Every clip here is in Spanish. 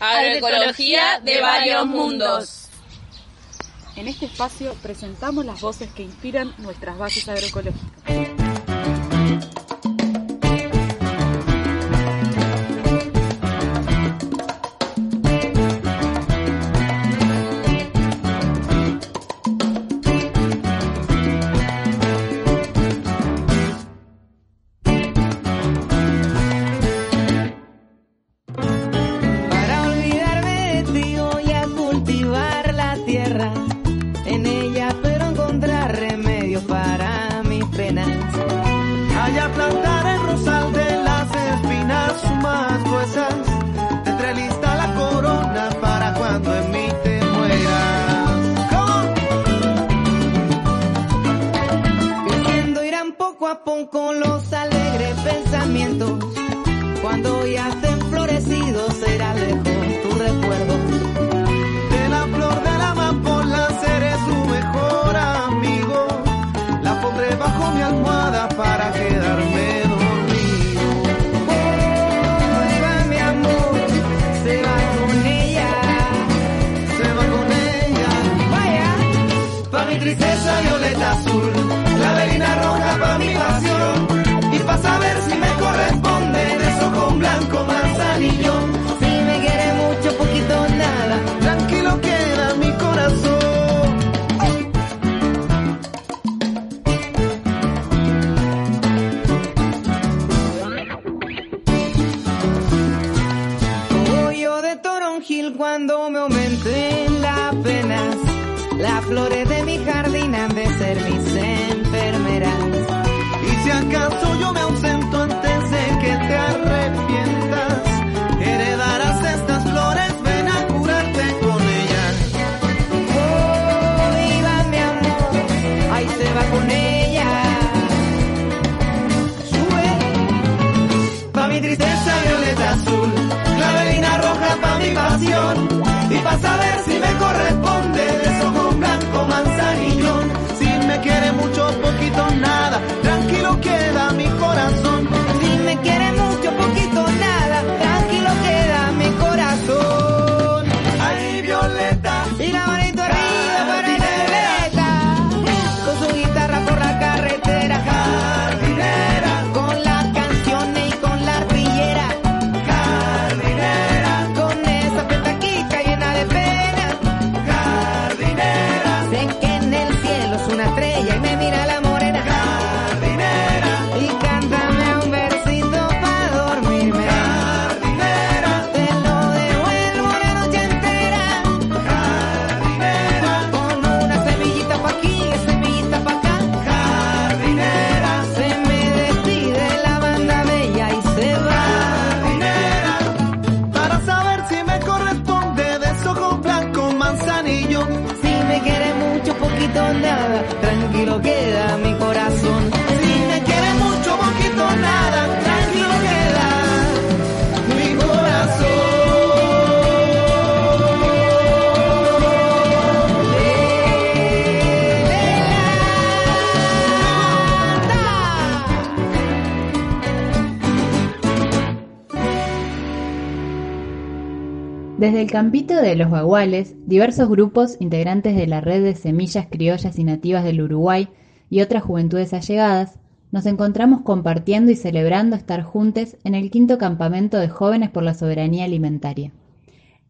Agroecología de varios mundos. En este espacio presentamos las voces que inspiran nuestras bases agroecológicas. Poco los alegres pensamientos. Cuando ya queda mi Desde el campito de los Baguales, diversos grupos integrantes de la red de semillas criollas y nativas del Uruguay y otras juventudes allegadas, nos encontramos compartiendo y celebrando estar juntos en el quinto campamento de jóvenes por la soberanía alimentaria.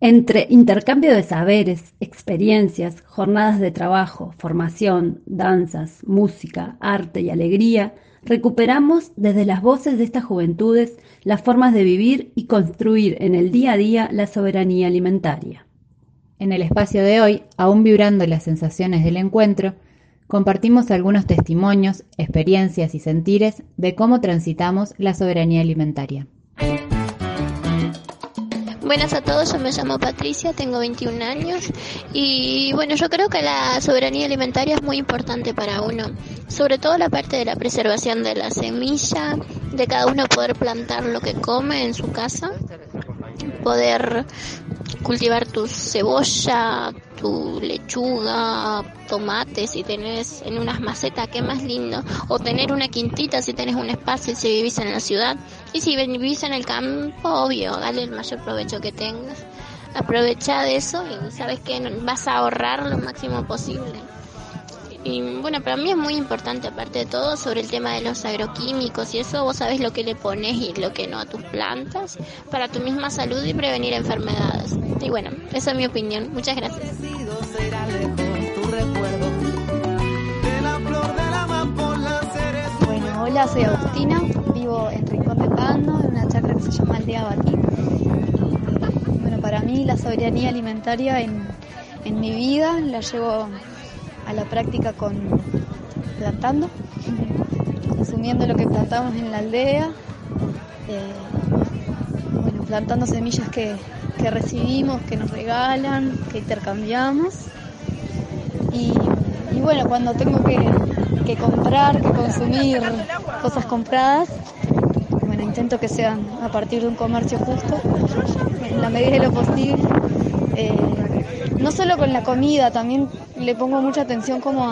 Entre intercambio de saberes, experiencias, jornadas de trabajo, formación, danzas, música, arte y alegría, recuperamos desde las voces de estas juventudes las formas de vivir y construir en el día a día la soberanía alimentaria. En el espacio de hoy, aún vibrando las sensaciones del encuentro, compartimos algunos testimonios, experiencias y sentires de cómo transitamos la soberanía alimentaria. Buenas a todos, yo me llamo Patricia, tengo 21 años. Y bueno, yo creo que la soberanía alimentaria es muy importante para uno, sobre todo la parte de la preservación de la semilla, de cada uno poder plantar lo que come en su casa, poder cultivar tu cebolla, tu lechuga, tomate si tenés en unas macetas, qué más lindo, o tener una quintita si tenés un espacio si vivís en la ciudad, y si vivís en el campo, obvio, dale el mayor provecho que tengas. aprovecha de eso y sabes que vas a ahorrar lo máximo posible. Y bueno, para mí es muy importante, aparte de todo, sobre el tema de los agroquímicos y eso, vos sabes lo que le pones y lo que no a tus plantas para tu misma salud y prevenir enfermedades. Y bueno, esa es mi opinión. Muchas gracias. Bueno, hola, soy Agustina, vivo en Rincón de Pando, en una chacra que se llama Aldea Batí. Bueno, para mí la soberanía alimentaria en, en mi vida la llevo a la práctica con plantando, consumiendo lo que plantamos en la aldea, eh, plantando semillas que, que, recibimos, que nos regalan, que intercambiamos. Y, y bueno, cuando tengo que, que, comprar, que consumir cosas compradas, bueno, intento que sean a partir de un comercio justo, en la medida de lo posible. Eh, no solo con la comida, también le pongo mucha atención como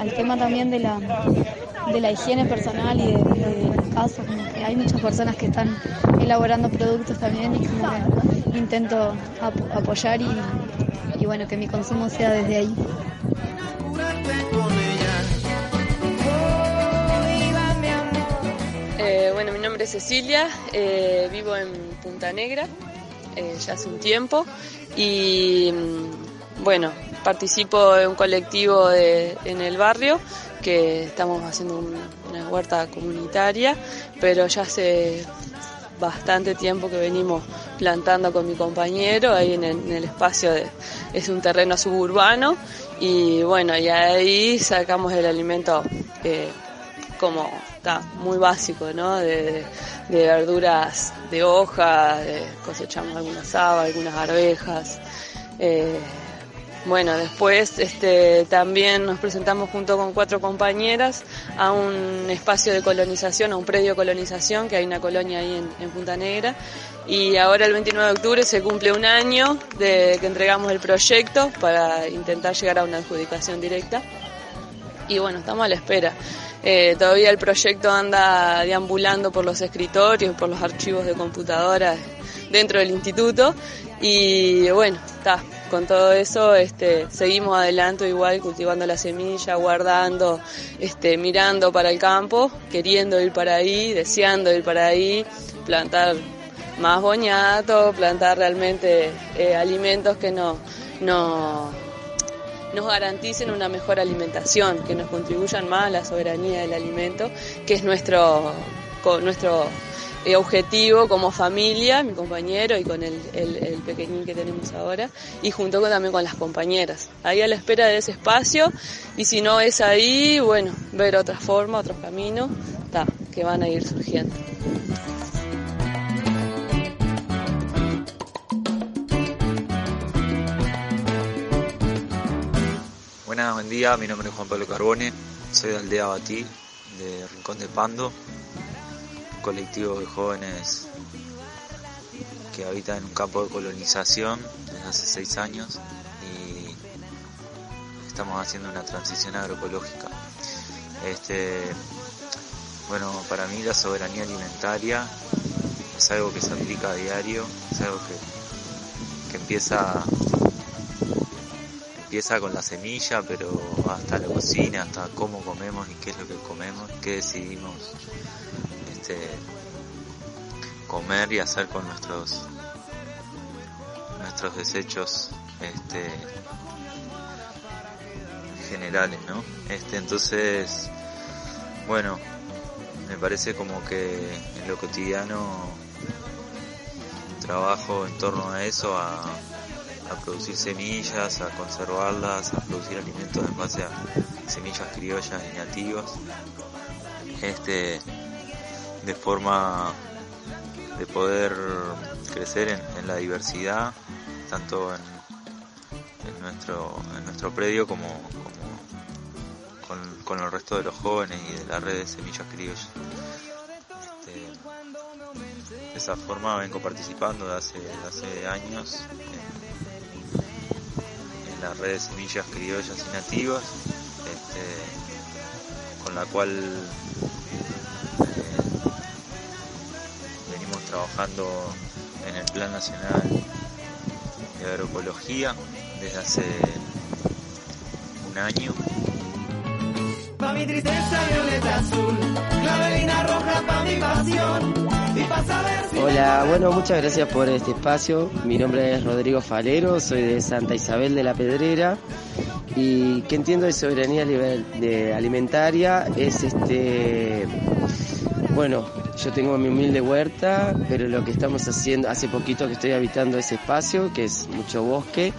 al tema también de la, de la higiene personal y de, de, de hay muchas personas que están elaborando productos también y como que intento ap apoyar y, bueno, que mi consumo sea desde ahí. Eh, bueno, mi nombre es Cecilia, eh, vivo en Punta Negra eh, ya hace un tiempo y bueno, participo de un colectivo en el barrio que estamos haciendo un, una huerta comunitaria, pero ya hace bastante tiempo que venimos plantando con mi compañero ahí en el, espacio de, es un terreno suburbano y bueno, y ahí sacamos el alimento eh, como está muy básico, ¿no? De, de, verduras de hoja, de, cosechamos algunas habas, algunas arvejas. Eh, bueno, después este, también nos presentamos junto con cuatro compañeras a un espacio de colonización, a un predio de colonización, que hay una colonia ahí en, Punta Negra. Y ahora el 29 de octubre se cumple un año de que entregamos el proyecto para intentar llegar a una adjudicación directa. Y bueno, estamos a la espera. Eh, todavía el proyecto anda deambulando por los escritorios, por los archivos de computadoras dentro del instituto y bueno, está, con todo eso este, seguimos adelante igual cultivando la semilla, guardando, este, mirando para el campo, queriendo ir para ahí, deseando ir para ahí, plantar más boñato, plantar realmente eh, alimentos que no, no, nos garanticen una mejor alimentación, que nos contribuyan más a la soberanía del alimento, que es nuestro, nuestro objetivo como familia, mi compañero y con el, el, el, pequeñín que tenemos ahora, y junto con, también con las compañeras. Ahí a la espera de ese espacio, y si no es ahí, bueno, ver otra forma, otros caminos, ta, que van a ir surgiendo. Buenas, buen día, mi nombre es Juan Pablo Carbone, soy de Aldea Batí, de Rincón de Pando, colectivo de jóvenes que habita en un campo de colonización desde hace seis años y estamos haciendo una transición agroecológica. Este, bueno, para mí la soberanía alimentaria es algo que se aplica a diario, es algo que, que empieza empieza con la semilla, pero hasta la cocina, hasta cómo comemos y qué es lo que comemos, qué decidimos este, comer y hacer con nuestros nuestros desechos este, generales, ¿no? Este, entonces, bueno, me parece como que en lo cotidiano trabajo en torno a eso, a a producir semillas, a conservarlas, a producir alimentos en base a semillas criollas y nativas. Este, de forma de poder crecer en, en la diversidad, tanto en, en, nuestro, en nuestro predio como, con, con, el resto de los jóvenes y de la red de semillas criollas. Este, de esa forma vengo participando de hace, de hace años la red de semillas criollas y nativas, este, con la cual trabajando en el plan nacional de agroecología desde hace un año. Pa' mi tristeza violeta azul, clavelina roja pa' mi pasión. Y pa' saber si Hola, bueno, muchas gracias por este espacio. Mi nombre es Rodrigo Falero, soy de Santa Isabel de la Pedrera. Y que entiendo de soberanía de alimentaria es este. Bueno, yo tengo mi humilde huerta, pero lo que estamos haciendo, hace poquito que estoy habitando ese espacio, que es mucho bosque.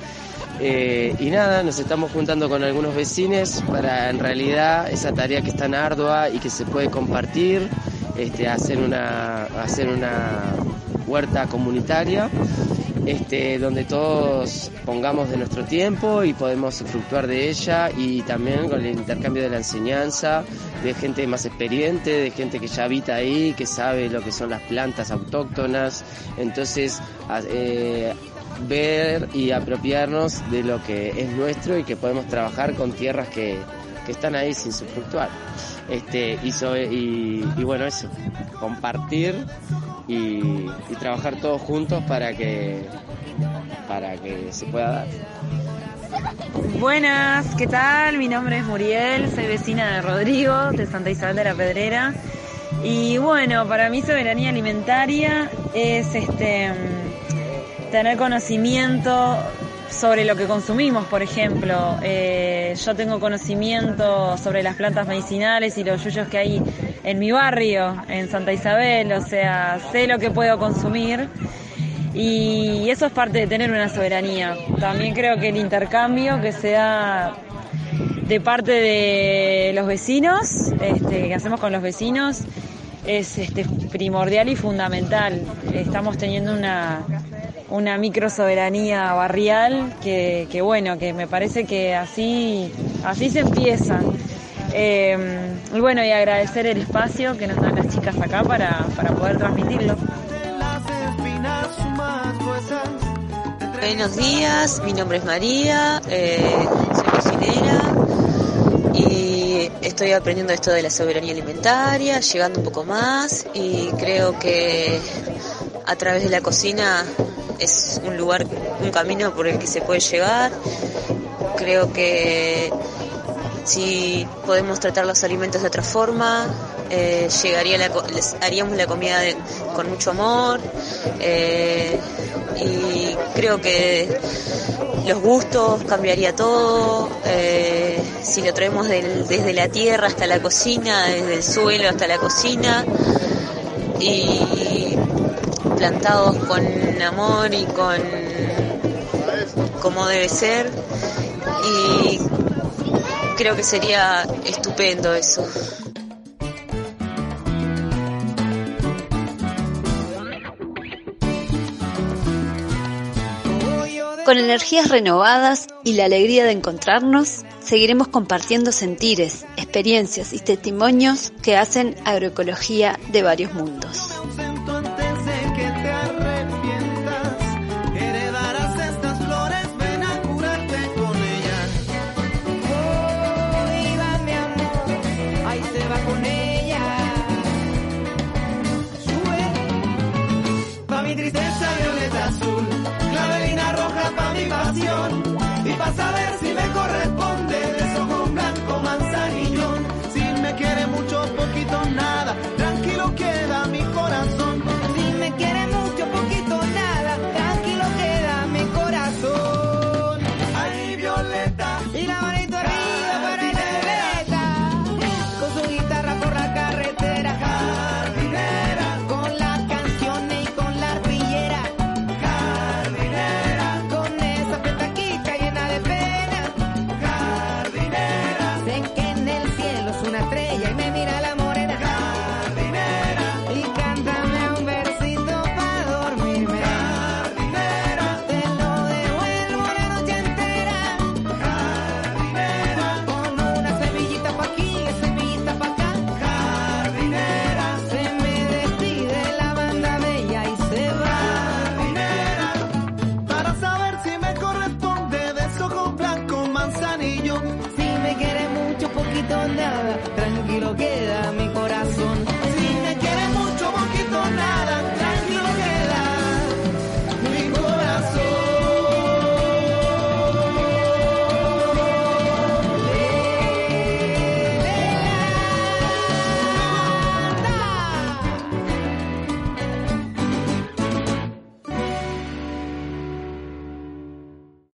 Eh, y nada, nos estamos juntando con algunos vecinos para en realidad esa tarea que es tan ardua y que se puede compartir, este, hacer una, hacer una huerta comunitaria, este, donde todos pongamos de nuestro tiempo y podemos fructuar de ella y también con el intercambio de la enseñanza, de gente más experiente, de gente que ya habita ahí, que sabe lo que son las plantas autóctonas, entonces eh, ver y apropiarnos de lo que es nuestro y que podemos trabajar con tierras que, que están ahí sin sufructuar. Este, y, y bueno, eso, compartir y, y trabajar todos juntos para que, para que se pueda dar. Buenas, ¿qué tal? Mi nombre es Muriel, soy vecina de Rodrigo, de Santa Isabel de la Pedrera. Y bueno, para mí soberanía alimentaria es este mm, tener conocimiento sobre lo que consumimos, por ejemplo. Eh, yo tengo conocimiento sobre las plantas medicinales y los yuyos que hay en mi barrio, en Santa Isabel, o sea, sé lo que puedo consumir y eso es parte de tener una soberanía. También creo que el intercambio que se da de parte de los vecinos, este, que hacemos con los vecinos, es este, primordial y fundamental. Estamos teniendo una, una micro soberanía barrial que, que bueno, que me parece que así, así se empieza. Eh, y bueno, y agradecer el espacio que nos dan las chicas acá para, para poder transmitirlo. Buenos días, mi nombre es María, eh, soy cocinera y estoy aprendiendo esto de la soberanía alimentaria, llegando un poco más y creo que a través de la cocina es un lugar, un camino por el que se puede llegar. Creo que si podemos tratar los alimentos de otra forma, eh, llegaría la, les haríamos la comida con mucho amor eh, y creo que los gustos cambiaría todo. eh, si lo traemos desde la tierra hasta la cocina, desde el suelo hasta la cocina y plantados con amor y con como debe ser y creo que sería estupendo eso. Con energías renovadas y la alegría de encontrarnos, seguiremos compartiendo sentires, experiencias y testimonios que hacen agroecología de varios mundos.